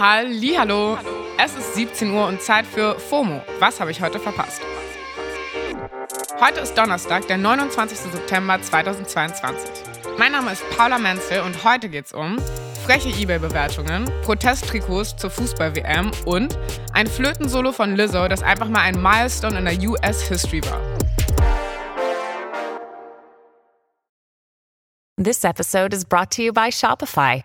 Hallo. Es ist 17 Uhr und Zeit für FOMO. Was habe ich heute verpasst? Heute ist Donnerstag, der 29. September 2022. Mein Name ist Paula Menzel und heute geht es um freche Ebay-Bewertungen, Protesttrikots zur Fußball-WM und ein Flötensolo von Lizzo, das einfach mal ein Milestone in der US-History war. This episode is brought to you by Shopify.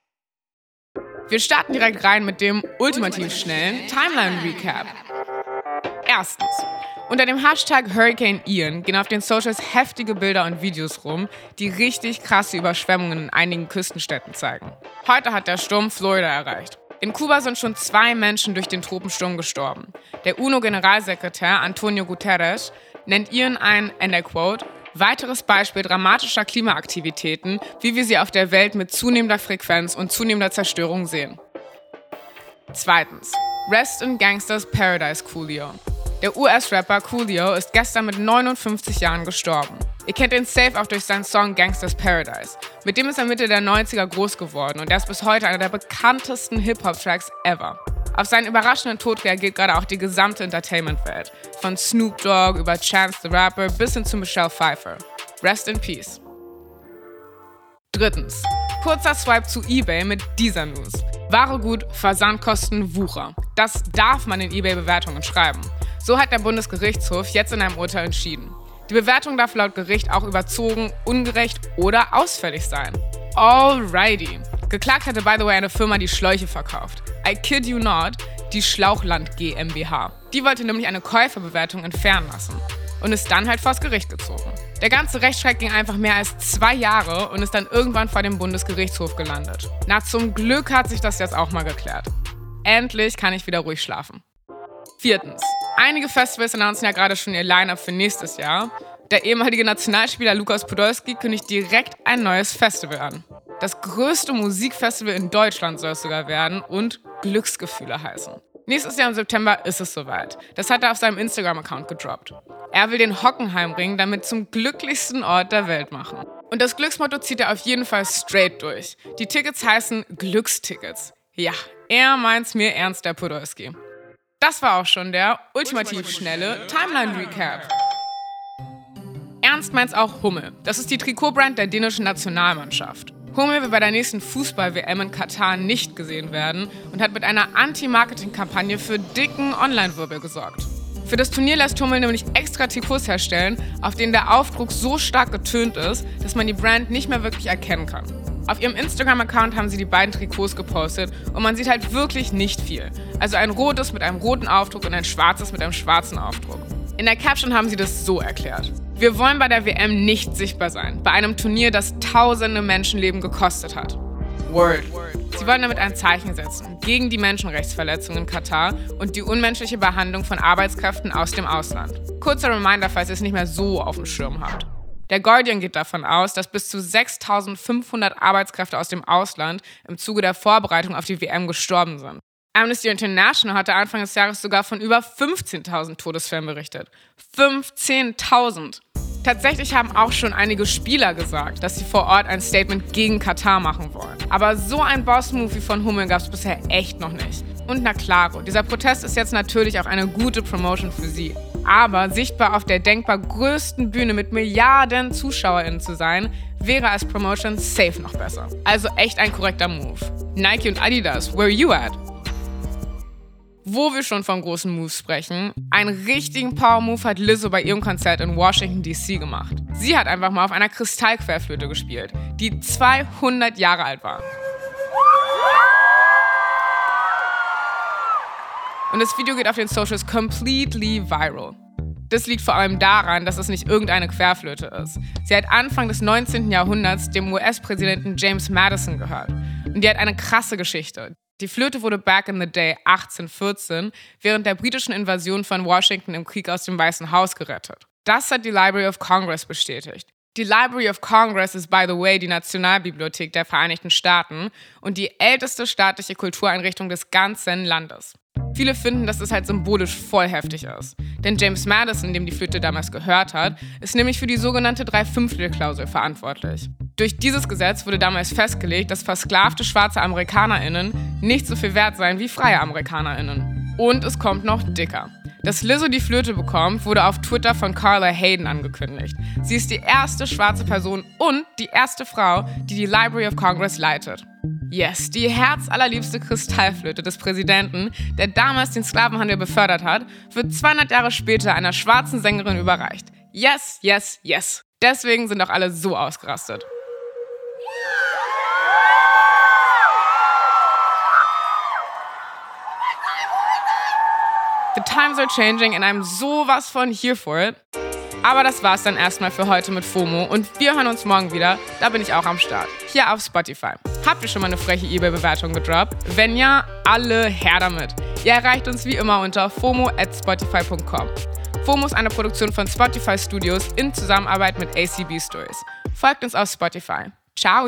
Wir starten direkt rein mit dem ultimativ schnellen Timeline-Recap. Erstens. Unter dem Hashtag Hurricane Ian gehen auf den Socials heftige Bilder und Videos rum, die richtig krasse Überschwemmungen in einigen Küstenstädten zeigen. Heute hat der Sturm Florida erreicht. In Kuba sind schon zwei Menschen durch den Tropensturm gestorben. Der UNO-Generalsekretär Antonio Guterres nennt Ian ein, and I quote, weiteres Beispiel dramatischer Klimaaktivitäten, wie wir sie auf der Welt mit zunehmender Frequenz und zunehmender Zerstörung sehen. Zweitens. Rest in Gangsters Paradise Coolio. Der US-Rapper Coolio ist gestern mit 59 Jahren gestorben. Ihr kennt ihn safe auch durch seinen Song Gangsters Paradise. Mit dem ist er Mitte der 90er groß geworden und er ist bis heute einer der bekanntesten Hip-Hop-Tracks ever. Auf seinen überraschenden Tod reagiert gerade auch die gesamte Entertainment-Welt. Von Snoop Dogg über Chance the Rapper bis hin zu Michelle Pfeiffer. Rest in Peace. Drittens. Kurzer Swipe zu eBay mit dieser News. Ware gut, Versandkosten, Wucher. Das darf man in eBay-Bewertungen schreiben. So hat der Bundesgerichtshof jetzt in einem Urteil entschieden. Die Bewertung darf laut Gericht auch überzogen, ungerecht oder ausfällig sein. Alrighty. Geklagt hatte, by the way, eine Firma, die Schläuche verkauft. I kid you not, die Schlauchland GmbH. Die wollte nämlich eine Käuferbewertung entfernen lassen und ist dann halt vors Gericht gezogen. Der ganze Rechtsstreit ging einfach mehr als zwei Jahre und ist dann irgendwann vor dem Bundesgerichtshof gelandet. Na, zum Glück hat sich das jetzt auch mal geklärt. Endlich kann ich wieder ruhig schlafen. Viertens. Einige Festivals announcen ja gerade schon ihr Line-Up für nächstes Jahr. Der ehemalige Nationalspieler Lukas Podolski kündigt direkt ein neues Festival an. Das größte Musikfestival in Deutschland soll es sogar werden und Glücksgefühle heißen. Nächstes Jahr im September ist es soweit. Das hat er auf seinem Instagram-Account gedroppt. Er will den Hockenheimring damit zum glücklichsten Ort der Welt machen. Und das Glücksmotto zieht er auf jeden Fall straight durch. Die Tickets heißen Glückstickets. Ja, er meint's mir ernst, der Podolski. Das war auch schon der ultimativ schnelle Timeline-Recap. Ernst meint's auch Hummel. Das ist die Trikotbrand der dänischen Nationalmannschaft. Hummel will bei der nächsten Fußball-WM in Katar nicht gesehen werden und hat mit einer Anti-Marketing-Kampagne für dicken Online-Wirbel gesorgt. Für das Turnier lässt Hummel nämlich extra Trikots herstellen, auf denen der Aufdruck so stark getönt ist, dass man die Brand nicht mehr wirklich erkennen kann. Auf ihrem Instagram-Account haben sie die beiden Trikots gepostet und man sieht halt wirklich nicht viel. Also ein rotes mit einem roten Aufdruck und ein schwarzes mit einem schwarzen Aufdruck. In der Caption haben sie das so erklärt. Wir wollen bei der WM nicht sichtbar sein, bei einem Turnier, das tausende Menschenleben gekostet hat. Word. Sie wollen damit ein Zeichen setzen gegen die Menschenrechtsverletzungen in Katar und die unmenschliche Behandlung von Arbeitskräften aus dem Ausland. Kurzer Reminder, falls ihr es nicht mehr so auf dem Schirm habt. Der Guardian geht davon aus, dass bis zu 6500 Arbeitskräfte aus dem Ausland im Zuge der Vorbereitung auf die WM gestorben sind. Amnesty International hatte Anfang des Jahres sogar von über 15.000 Todesfällen berichtet. 15.000! Tatsächlich haben auch schon einige Spieler gesagt, dass sie vor Ort ein Statement gegen Katar machen wollen. Aber so ein Boss-Move wie von Hummel gab es bisher echt noch nicht. Und na klaro, dieser Protest ist jetzt natürlich auch eine gute Promotion für sie. Aber sichtbar auf der denkbar größten Bühne mit Milliarden ZuschauerInnen zu sein, wäre als Promotion safe noch besser. Also echt ein korrekter Move. Nike und Adidas, where you at? Wo wir schon von großen Moves sprechen, einen richtigen Power-Move hat Lizzo bei ihrem Konzert in Washington DC gemacht. Sie hat einfach mal auf einer Kristallquerflöte gespielt, die 200 Jahre alt war. Und das Video geht auf den Socials completely viral. Das liegt vor allem daran, dass es nicht irgendeine Querflöte ist. Sie hat Anfang des 19. Jahrhunderts dem US-Präsidenten James Madison gehört. Und die hat eine krasse Geschichte. Die Flöte wurde back in the day 1814 während der britischen Invasion von Washington im Krieg aus dem Weißen Haus gerettet. Das hat die Library of Congress bestätigt. Die Library of Congress ist, by the way, die Nationalbibliothek der Vereinigten Staaten und die älteste staatliche Kultureinrichtung des ganzen Landes. Viele finden, dass es halt symbolisch voll heftig ist. Denn James Madison, dem die Flöte damals gehört hat, ist nämlich für die sogenannte Dreifünftel-Klausel verantwortlich. Durch dieses Gesetz wurde damals festgelegt, dass versklavte schwarze AmerikanerInnen nicht so viel wert seien wie freie AmerikanerInnen. Und es kommt noch dicker. Dass Lizzo die Flöte bekommt, wurde auf Twitter von Carla Hayden angekündigt. Sie ist die erste schwarze Person und die erste Frau, die die Library of Congress leitet. Yes, die herzallerliebste Kristallflöte des Präsidenten, der damals den Sklavenhandel befördert hat, wird 200 Jahre später einer schwarzen Sängerin überreicht. Yes, yes, yes. Deswegen sind auch alle so ausgerastet. The times are changing and I'm sowas von here for it. Aber das war's dann erstmal für heute mit FOMO und wir hören uns morgen wieder. Da bin ich auch am Start. Hier auf Spotify. Habt ihr schon mal eine freche eBay-Bewertung gedroppt? Wenn ja, alle her damit. Ihr erreicht uns wie immer unter FOMO at Spotify.com. FOMO ist eine Produktion von Spotify Studios in Zusammenarbeit mit ACB Stories. Folgt uns auf Spotify. Ciao!